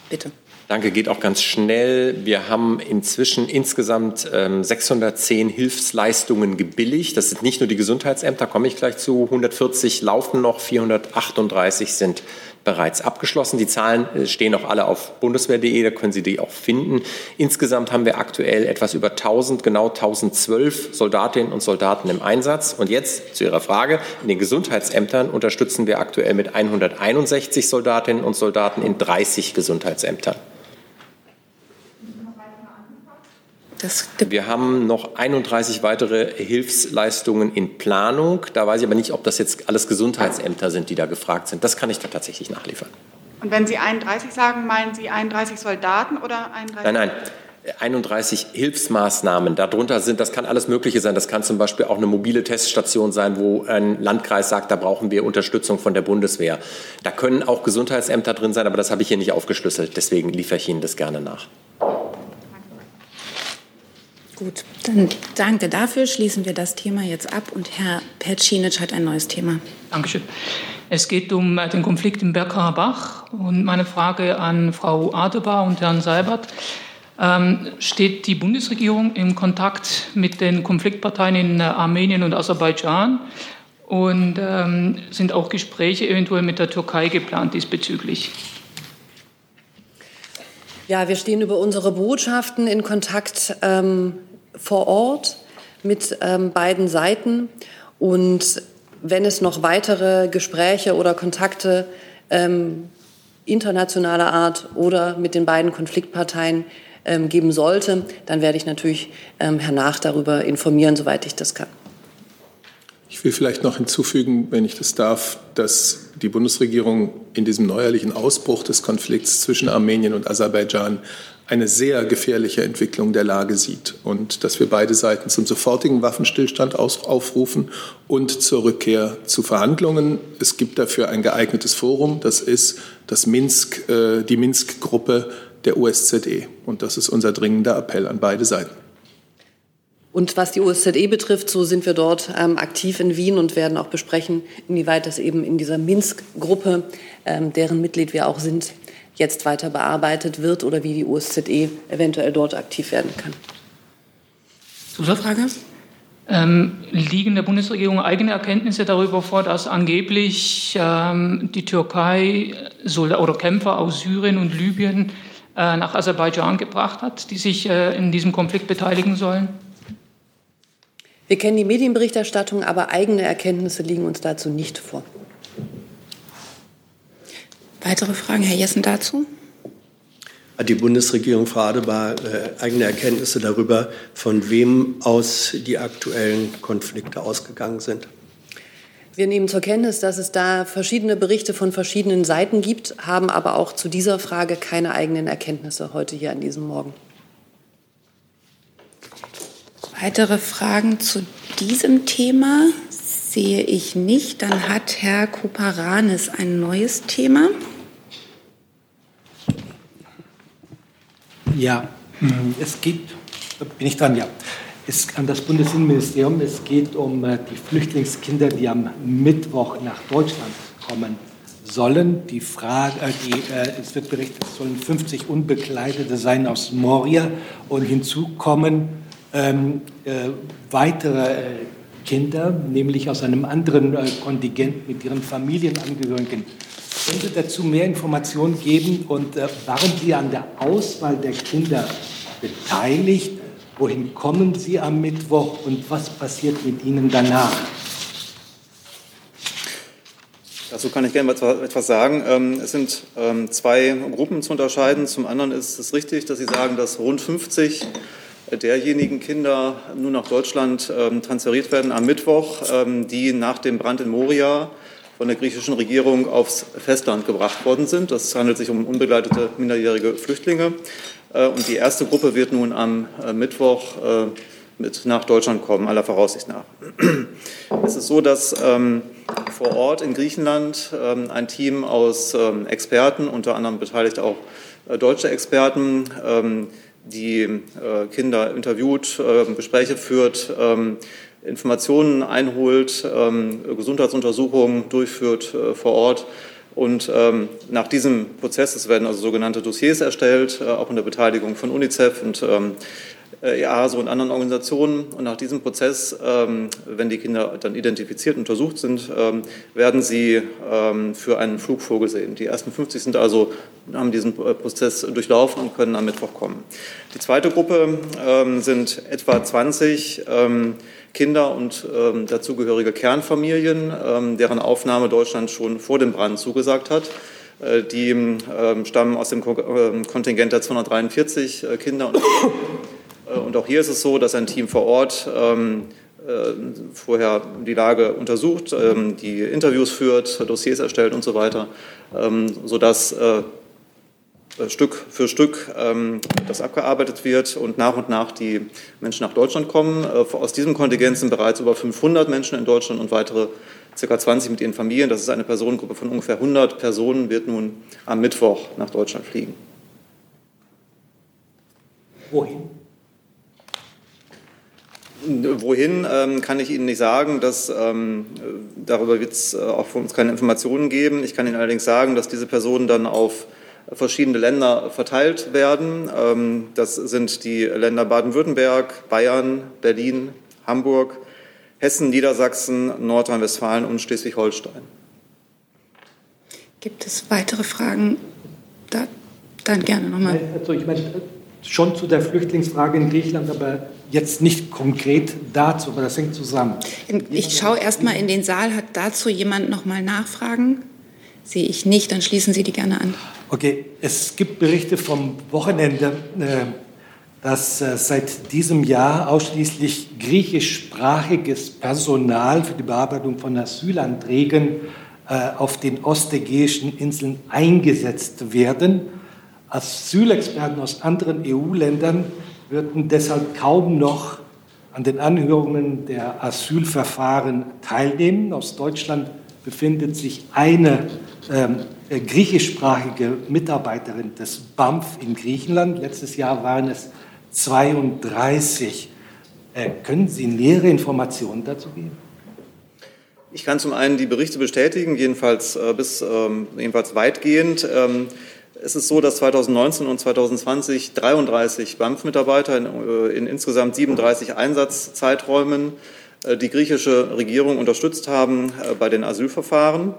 Bitte. Danke, geht auch ganz schnell. Wir haben inzwischen insgesamt ähm, 610 Hilfsleistungen gebilligt. Das sind nicht nur die Gesundheitsämter, komme ich gleich zu. 140 laufen noch, 438 sind bereits abgeschlossen. Die Zahlen äh, stehen auch alle auf bundeswehr.de, da können Sie die auch finden. Insgesamt haben wir aktuell etwas über 1000, genau 1012 Soldatinnen und Soldaten im Einsatz. Und jetzt zu Ihrer Frage. In den Gesundheitsämtern unterstützen wir aktuell mit 161 Soldatinnen und Soldaten in 30 Gesundheitsämtern. Wir haben noch 31 weitere Hilfsleistungen in Planung. Da weiß ich aber nicht, ob das jetzt alles Gesundheitsämter sind, die da gefragt sind. Das kann ich da tatsächlich nachliefern. Und wenn Sie 31 sagen, meinen Sie 31 Soldaten oder 31? Nein, nein. 31 Hilfsmaßnahmen. Darunter sind, das kann alles Mögliche sein. Das kann zum Beispiel auch eine mobile Teststation sein, wo ein Landkreis sagt, da brauchen wir Unterstützung von der Bundeswehr. Da können auch Gesundheitsämter drin sein, aber das habe ich hier nicht aufgeschlüsselt. Deswegen liefere ich Ihnen das gerne nach. Gut, dann danke dafür. Schließen wir das Thema jetzt ab und Herr Percinic hat ein neues Thema. Dankeschön. Es geht um äh, den Konflikt im Bergkarabach und meine Frage an Frau Adebar und Herrn Seibert. Ähm, steht die Bundesregierung im Kontakt mit den Konfliktparteien in äh, Armenien und Aserbaidschan? Und ähm, sind auch Gespräche eventuell mit der Türkei geplant diesbezüglich? Ja, wir stehen über unsere Botschaften in Kontakt ähm, vor Ort mit ähm, beiden Seiten. Und wenn es noch weitere Gespräche oder Kontakte ähm, internationaler Art oder mit den beiden Konfliktparteien ähm, geben sollte, dann werde ich natürlich ähm, Herrn Nach darüber informieren, soweit ich das kann. Ich will vielleicht noch hinzufügen, wenn ich das darf, dass die Bundesregierung in diesem neuerlichen Ausbruch des Konflikts zwischen Armenien und Aserbaidschan eine sehr gefährliche Entwicklung der Lage sieht und dass wir beide Seiten zum sofortigen Waffenstillstand aufrufen und zur Rückkehr zu Verhandlungen. Es gibt dafür ein geeignetes Forum, das ist das Minsk, äh, die Minsk-Gruppe der OSZE. Und das ist unser dringender Appell an beide Seiten. Und was die OSZE betrifft, so sind wir dort ähm, aktiv in Wien und werden auch besprechen, inwieweit das eben in dieser Minsk-Gruppe, ähm, deren Mitglied wir auch sind, jetzt weiter bearbeitet wird oder wie die OSZE eventuell dort aktiv werden kann. Zusatzfrage? Ähm, liegen der Bundesregierung eigene Erkenntnisse darüber vor, dass angeblich ähm, die Türkei Solda oder Kämpfer aus Syrien und Libyen äh, nach Aserbaidschan gebracht hat, die sich äh, in diesem Konflikt beteiligen sollen? Wir kennen die Medienberichterstattung, aber eigene Erkenntnisse liegen uns dazu nicht vor. Weitere Fragen, Herr Jessen, dazu? Hat die Bundesregierung, Frau Adebar, äh, eigene Erkenntnisse darüber, von wem aus die aktuellen Konflikte ausgegangen sind? Wir nehmen zur Kenntnis, dass es da verschiedene Berichte von verschiedenen Seiten gibt, haben aber auch zu dieser Frage keine eigenen Erkenntnisse heute hier an diesem Morgen. Weitere Fragen zu diesem Thema sehe ich nicht. Dann hat Herr Kuparanis ein neues Thema. Ja, es geht, bin ich dran, ja. Es, an das Bundesinnenministerium. Es geht um äh, die Flüchtlingskinder, die am Mittwoch nach Deutschland kommen sollen. Die Frage, äh, die, äh, es wird berichtet, es sollen 50 Unbekleidete sein aus Moria und hinzu kommen ähm, äh, weitere Kinder, nämlich aus einem anderen Kontingent mit ihren Familienangehörigen. Können Sie dazu mehr Informationen geben und äh, waren Sie an der Auswahl der Kinder beteiligt? Wohin kommen Sie am Mittwoch und was passiert mit Ihnen danach? Dazu kann ich gerne etwas sagen. Ähm, es sind ähm, zwei Gruppen zu unterscheiden. Zum anderen ist es richtig, dass Sie sagen, dass rund 50 derjenigen Kinder nun nach Deutschland ähm, transferiert werden am Mittwoch, die nach dem Brand in Moria von der griechischen Regierung aufs Festland gebracht worden sind. Das handelt sich um unbegleitete minderjährige Flüchtlinge. Äh, und die erste Gruppe wird nun am äh, Mittwoch äh, mit nach Deutschland kommen, aller Voraussicht nach. Es ist so, dass ähm, vor Ort in Griechenland ähm, ein Team aus ähm, Experten, unter anderem beteiligt auch deutsche Experten, die Kinder interviewt, äh, Gespräche führt, Informationen einholt, ähm, Gesundheitsuntersuchungen durchführt äh, vor Ort. Und ähm, nach diesem Prozess, es werden also sogenannte Dossiers erstellt, auch unter Beteiligung von UNICEF und EASO und anderen Organisationen. Und nach diesem Prozess, wenn die Kinder dann identifiziert und untersucht sind, werden sie für einen Flug vorgesehen. Die ersten 50 sind also, haben diesen Prozess durchlaufen und können am Mittwoch kommen. Die zweite Gruppe sind etwa 20 Kinder und ähm, dazugehörige Kernfamilien, ähm, deren Aufnahme Deutschland schon vor dem Brand zugesagt hat. Äh, die ähm, stammen aus dem Ko äh, Kontingent der 243 äh, Kinder. Und, äh, und, auch hier ist es so, dass ein Team vor Ort ähm, äh, vorher die Lage untersucht, ähm, die Interviews führt, Dossiers erstellt und so weiter, ähm, sodass äh, Stück für Stück ähm, das abgearbeitet wird und nach und nach die Menschen nach Deutschland kommen. Äh, aus diesem Kontingent sind bereits über 500 Menschen in Deutschland und weitere ca. 20 mit ihren Familien. Das ist eine Personengruppe von ungefähr 100 Personen, wird nun am Mittwoch nach Deutschland fliegen. Wohin? Wohin ähm, kann ich Ihnen nicht sagen. Dass, ähm, darüber wird es äh, auch von uns keine Informationen geben. Ich kann Ihnen allerdings sagen, dass diese Personen dann auf verschiedene Länder verteilt werden. Ähm, das sind die Länder Baden-Württemberg, Bayern, Berlin, Hamburg, Hessen, Niedersachsen, Nordrhein-Westfalen und Schleswig-Holstein. Gibt es weitere Fragen? Da, dann gerne nochmal. Also ich meine, schon zu der Flüchtlingsfrage in Griechenland, aber jetzt nicht konkret dazu, aber das hängt zusammen. Ich schaue erst mal in den Saal. Hat dazu jemand noch mal Nachfragen? Sehe ich nicht, dann schließen Sie die gerne an. Okay, es gibt Berichte vom Wochenende, äh, dass äh, seit diesem Jahr ausschließlich griechischsprachiges Personal für die Bearbeitung von Asylanträgen äh, auf den ostägäischen Inseln eingesetzt werden. Asylexperten aus anderen EU-Ländern würden deshalb kaum noch an den Anhörungen der Asylverfahren teilnehmen. Aus Deutschland befindet sich eine ähm, äh, griechischsprachige Mitarbeiterin des BAMF in Griechenland. Letztes Jahr waren es 32. Äh, können Sie nähere Informationen dazu geben? Ich kann zum einen die Berichte bestätigen, jedenfalls äh, bis ähm, jedenfalls weitgehend. Ähm, es ist so, dass 2019 und 2020 33 BAMF-Mitarbeiter in, äh, in, insgesamt 37 Einsatzzeiträumen äh, die griechische Regierung unterstützt haben äh, bei den Asylverfahren.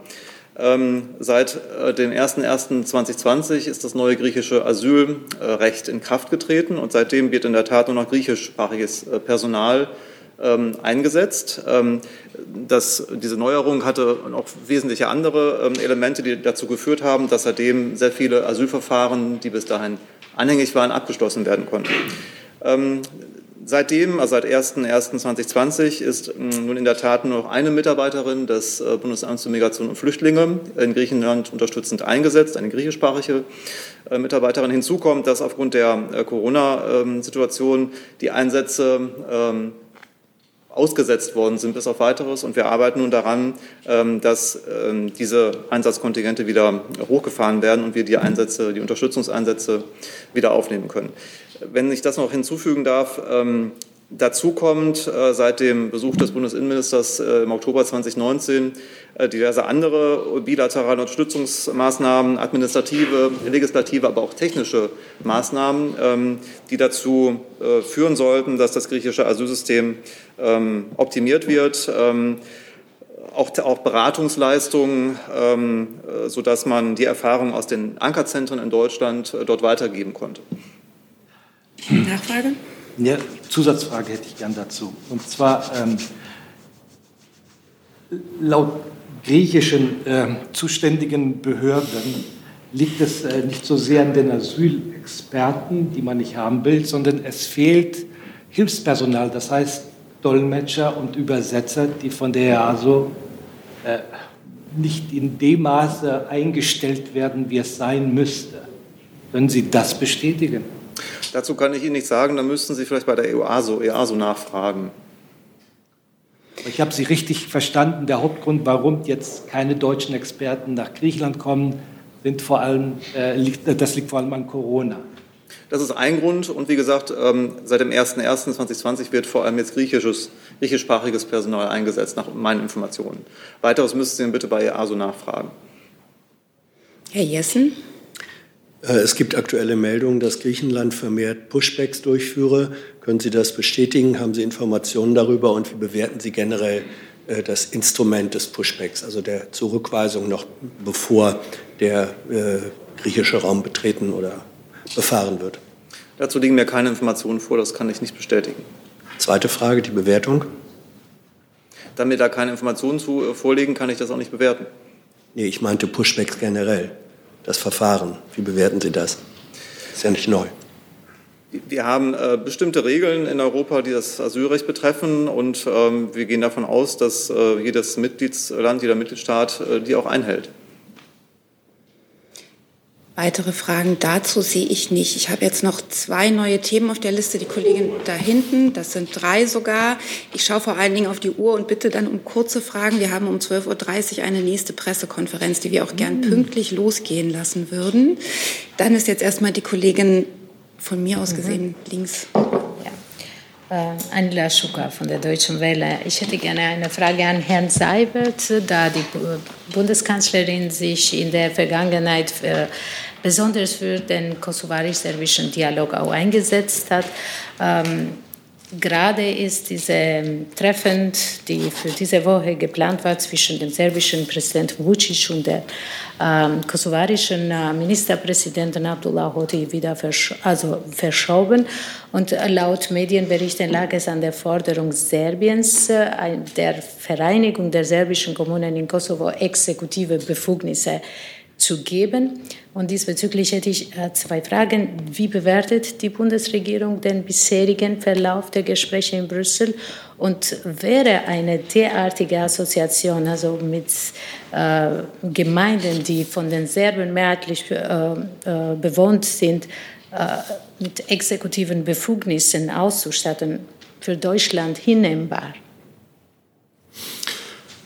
Ähm, seit äh, dem 01.01.2020 ist das neue griechische Asylrecht in Kraft getreten und seitdem wird in der Tat nur noch griechischsprachiges äh, Personal ähm, eingesetzt. Ähm, das, diese Neuerung hatte noch wesentliche andere Elemente, die dazu geführt haben, dass seitdem sehr viele Asylverfahren, die bis dahin anhängig waren, abgeschlossen werden konnten. Seitdem, also seit 01.01.2020, ist mm, nun in der Tat nur noch eine Mitarbeiterin des äh, Bundesamts für Migration und Flüchtlinge in Griechenland unterstützend eingesetzt, eine griechischsprachige äh, Mitarbeiterin. Hinzu kommt, dass aufgrund der äh, Corona-Situation die Einsätze ähm, ausgesetzt worden sind bis auf weiteres. Und wir arbeiten nun daran, ähm, dass ähm, diese Einsatzkontingente wieder hochgefahren werden und wir die Einsätze, die Unterstützungseinsätze wieder aufnehmen können. Wenn ich das noch hinzufügen darf, ähm, Dazu kommt äh, seit dem Besuch des Bundesinnenministers äh, im Oktober 2019 äh, diverse andere bilaterale Unterstützungsmaßnahmen, administrative, legislative, aber auch technische Maßnahmen, ähm, die dazu äh, führen sollten, dass das griechische Asylsystem ähm, optimiert wird. Ähm, auch, auch, Beratungsleistungen, ähm, äh, sodass man die Erfahrungen aus den Ankerzentren in Deutschland äh, dort weitergeben konnte. Nachfrage? Ja, Zusatzfrage hätte ich gern dazu. Und zwar ähm, laut griechischen äh, zuständigen Behörden liegt es äh, nicht so sehr an den Asylexperten, die man nicht haben will, sondern es fehlt Hilfspersonal, das heißt Dolmetscher und Übersetzer, die von der EASO äh, nicht in dem Maße eingestellt werden, wie es sein müsste. Können Sie das bestätigen? Dazu kann ich Ihnen nichts sagen, da müssten Sie vielleicht bei der EASO, EASO nachfragen. Ich habe Sie richtig verstanden. Der Hauptgrund, warum jetzt keine deutschen Experten nach Griechenland kommen, sind vor allem, äh, liegt, das liegt vor allem an Corona. Das ist ein Grund. Und wie gesagt, ähm, seit dem 01.01.2020 wird vor allem jetzt griechisches, griechischsprachiges Personal eingesetzt, nach meinen Informationen. Weiteres müssten Sie bitte bei EASO nachfragen. Herr Jessen. Äh, es gibt aktuelle Meldungen, dass Griechenland vermehrt Pushbacks durchführe. Können Sie das bestätigen? Haben Sie Informationen darüber und wie bewerten Sie generell äh, das Instrument des Pushbacks, also der Zurückweisung noch bevor der äh, griechische Raum betreten oder befahren wird? Dazu liegen mir keine Informationen vor, das kann ich nicht bestätigen. Zweite Frage, die Bewertung. Da mir da keine Informationen zu vorliegen, kann ich das auch nicht bewerten. Nee, ich meinte Pushbacks generell das Verfahren. Wie bewerten Sie das? Ist ja nicht neu. Wir haben äh, bestimmte Regeln in Europa, die das Asylrecht betreffen, und ähm, wir gehen davon aus, dass äh, jedes Mitgliedsland, jeder Mitgliedstaat äh, die auch einhält. Weitere Fragen dazu sehe ich nicht. Ich habe jetzt noch zwei neue Themen auf der Liste. Die Kollegin da hinten, das sind drei sogar. Ich schaue vor allen Dingen auf die Uhr und bitte dann um kurze Fragen. Wir haben um 12.30 Uhr eine nächste Pressekonferenz, die wir auch gern pünktlich losgehen lassen würden. Dann ist jetzt erstmal die Kollegin von mir aus gesehen mhm. links. Ja. Äh, Angela Schucker von der Deutschen Welle. Ich hätte gerne eine Frage an Herrn Seibert, da die Bundeskanzlerin sich in der Vergangenheit für, besonders für den kosovarisch-serbischen Dialog auch eingesetzt hat. Ähm, Gerade ist diese Treffen, die für diese Woche geplant war, zwischen dem serbischen Präsidenten Vucic und der ähm, kosovarischen äh, Ministerpräsidenten Abdullah Hoti wieder versch also verschoben. Und laut Medienberichten lag es an der Forderung Serbiens, äh, der Vereinigung der serbischen Kommunen in Kosovo exekutive Befugnisse zu geben. Und diesbezüglich hätte ich äh, zwei Fragen. Wie bewertet die Bundesregierung den bisherigen Verlauf der Gespräche in Brüssel? Und wäre eine derartige Assoziation, also mit äh, Gemeinden, die von den Serben mehrheitlich äh, äh, bewohnt sind, äh, mit exekutiven Befugnissen auszustatten, für Deutschland hinnehmbar?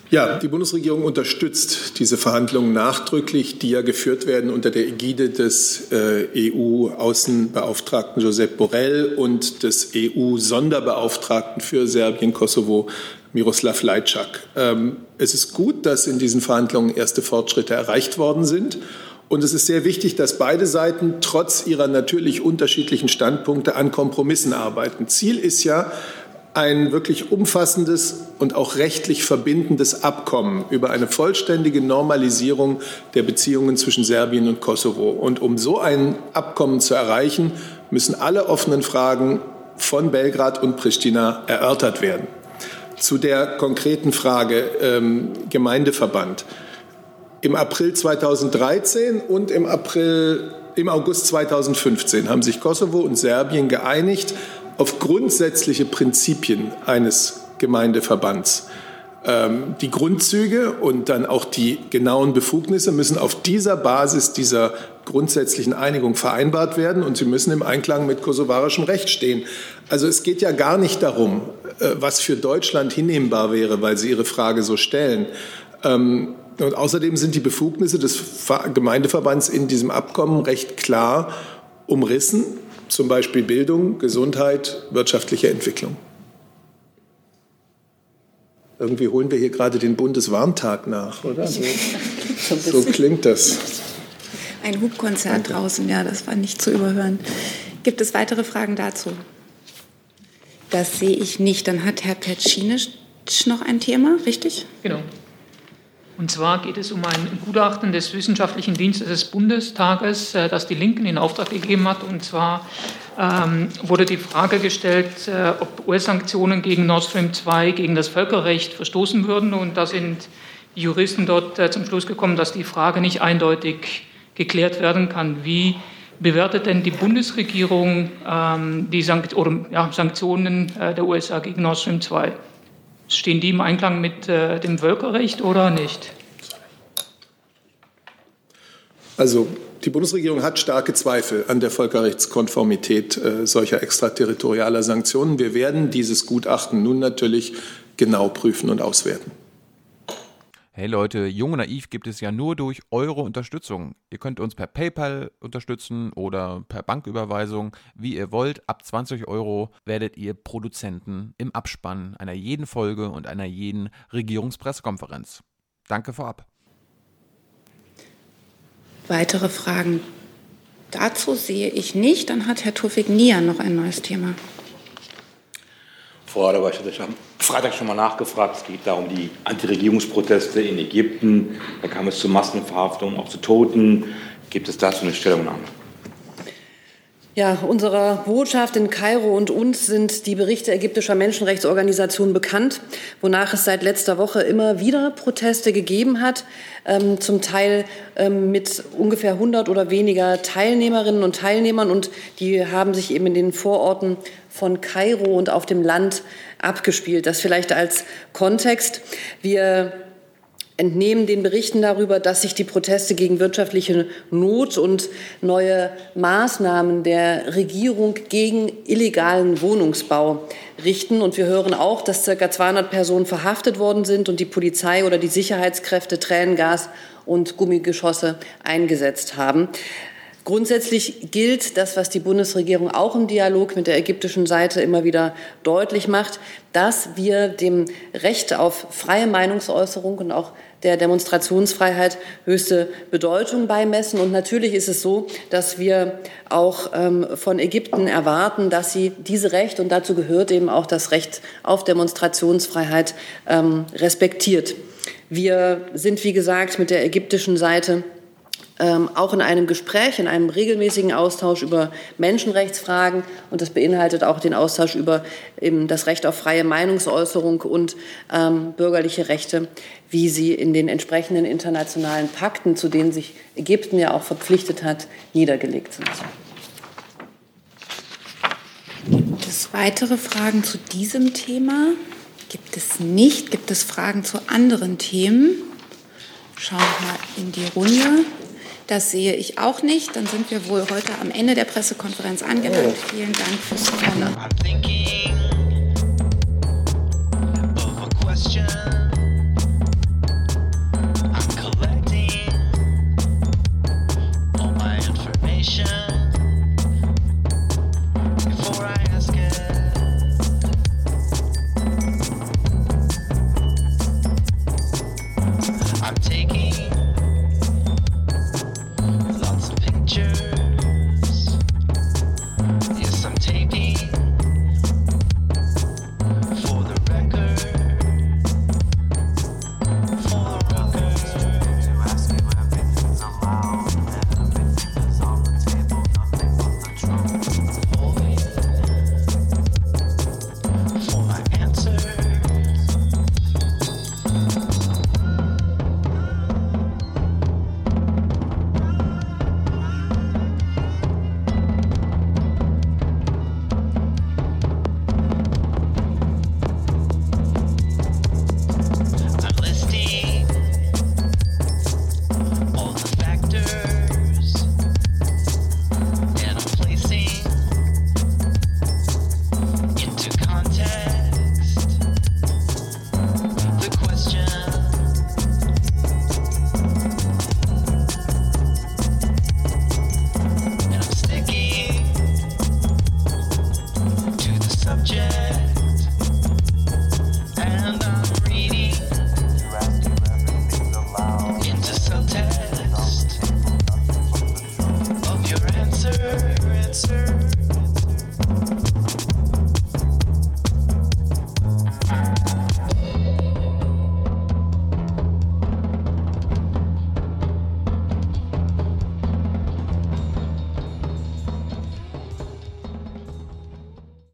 Ja, die Bundesregierung unterstützt diese Verhandlungen nachdrücklich, die ja geführt werden unter der Ägide des äh, EU-Außenbeauftragten Josep Borrell und des EU-Sonderbeauftragten für Serbien, Kosovo, Miroslav Lajčák. Ähm, es ist gut, dass in diesen Verhandlungen erste Fortschritte erreicht worden sind. Und es ist sehr wichtig, dass beide Seiten trotz ihrer natürlich unterschiedlichen Standpunkte an Kompromissen arbeiten. Ziel ist ja, ein wirklich umfassendes und auch rechtlich verbindendes Abkommen über eine vollständige Normalisierung der Beziehungen zwischen Serbien und Kosovo. Und um so ein Abkommen zu erreichen, müssen alle offenen Fragen von Belgrad und Pristina erörtert werden. Zu der konkreten Frage ähm, Gemeindeverband. Im April 2013 und im April im August 2015 haben sich Kosovo und Serbien geeinigt, auf grundsätzliche Prinzipien eines Gemeindeverbands. Ähm, die Grundzüge und dann auch die genauen Befugnisse müssen auf dieser Basis dieser grundsätzlichen Einigung vereinbart werden und sie müssen im Einklang mit kosovarischem Recht stehen. Also es geht ja gar nicht darum, äh, was für Deutschland hinnehmbar wäre, weil Sie Ihre Frage so stellen. Ähm, und außerdem sind die Befugnisse des Gemeindeverbands in diesem Abkommen recht klar umrissen zum Beispiel Bildung, Gesundheit, wirtschaftliche Entwicklung. Irgendwie holen wir hier gerade den Bundeswarntag nach, oder? So, so klingt das. Ein Hubkonzert draußen, ja, das war nicht zu überhören. Gibt es weitere Fragen dazu? Das sehe ich nicht. Dann hat Herr Petschinisch noch ein Thema, richtig? Genau. Und zwar geht es um ein Gutachten des Wissenschaftlichen Dienstes des Bundestages, äh, das die Linken in Auftrag gegeben hat. Und zwar ähm, wurde die Frage gestellt, äh, ob US-Sanktionen gegen Nord Stream 2 gegen das Völkerrecht verstoßen würden. Und da sind die Juristen dort äh, zum Schluss gekommen, dass die Frage nicht eindeutig geklärt werden kann. Wie bewertet denn die Bundesregierung ähm, die Sankt oder, ja, Sanktionen äh, der USA gegen Nord Stream 2? Stehen die im Einklang mit äh, dem Völkerrecht oder nicht? Also die Bundesregierung hat starke Zweifel an der Völkerrechtskonformität äh, solcher extraterritorialer Sanktionen. Wir werden dieses Gutachten nun natürlich genau prüfen und auswerten. Hey Leute, Jung und Naiv gibt es ja nur durch eure Unterstützung. Ihr könnt uns per PayPal unterstützen oder per Banküberweisung, wie ihr wollt. Ab 20 Euro werdet ihr Produzenten im Abspann einer jeden Folge und einer jeden Regierungspressekonferenz. Danke vorab. Weitere Fragen dazu sehe ich nicht. Dann hat Herr Tufik Nia noch ein neues Thema. Frau Adebar, ich hatte am Freitag schon mal nachgefragt. Es geht da um die Antiregierungsproteste in Ägypten. Da kam es zu Massenverhaftungen, auch zu Toten. Gibt es dazu eine Stellungnahme? Ja, unserer Botschaft in Kairo und uns sind die Berichte ägyptischer Menschenrechtsorganisationen bekannt, wonach es seit letzter Woche immer wieder Proteste gegeben hat, ähm, zum Teil ähm, mit ungefähr 100 oder weniger Teilnehmerinnen und Teilnehmern. Und die haben sich eben in den Vororten von Kairo und auf dem Land abgespielt. Das vielleicht als Kontext. Wir entnehmen den Berichten darüber, dass sich die Proteste gegen wirtschaftliche Not und neue Maßnahmen der Regierung gegen illegalen Wohnungsbau richten. Und wir hören auch, dass ca. 200 Personen verhaftet worden sind und die Polizei oder die Sicherheitskräfte Tränengas und Gummigeschosse eingesetzt haben. Grundsätzlich gilt das, was die Bundesregierung auch im Dialog mit der ägyptischen Seite immer wieder deutlich macht, dass wir dem Recht auf freie Meinungsäußerung und auch der Demonstrationsfreiheit höchste Bedeutung beimessen. Und natürlich ist es so, dass wir auch ähm, von Ägypten erwarten, dass sie diese Recht, und dazu gehört eben auch das Recht auf Demonstrationsfreiheit, ähm, respektiert. Wir sind, wie gesagt, mit der ägyptischen Seite ähm, auch in einem Gespräch, in einem regelmäßigen Austausch über Menschenrechtsfragen. Und das beinhaltet auch den Austausch über eben das Recht auf freie Meinungsäußerung und ähm, bürgerliche Rechte, wie sie in den entsprechenden internationalen Pakten, zu denen sich Ägypten ja auch verpflichtet hat, niedergelegt sind. Gibt es weitere Fragen zu diesem Thema? Gibt es nicht. Gibt es Fragen zu anderen Themen? Schauen wir mal in die Runde. Das sehe ich auch nicht. Dann sind wir wohl heute am Ende der Pressekonferenz angelangt. Vielen Dank fürs Zuhören.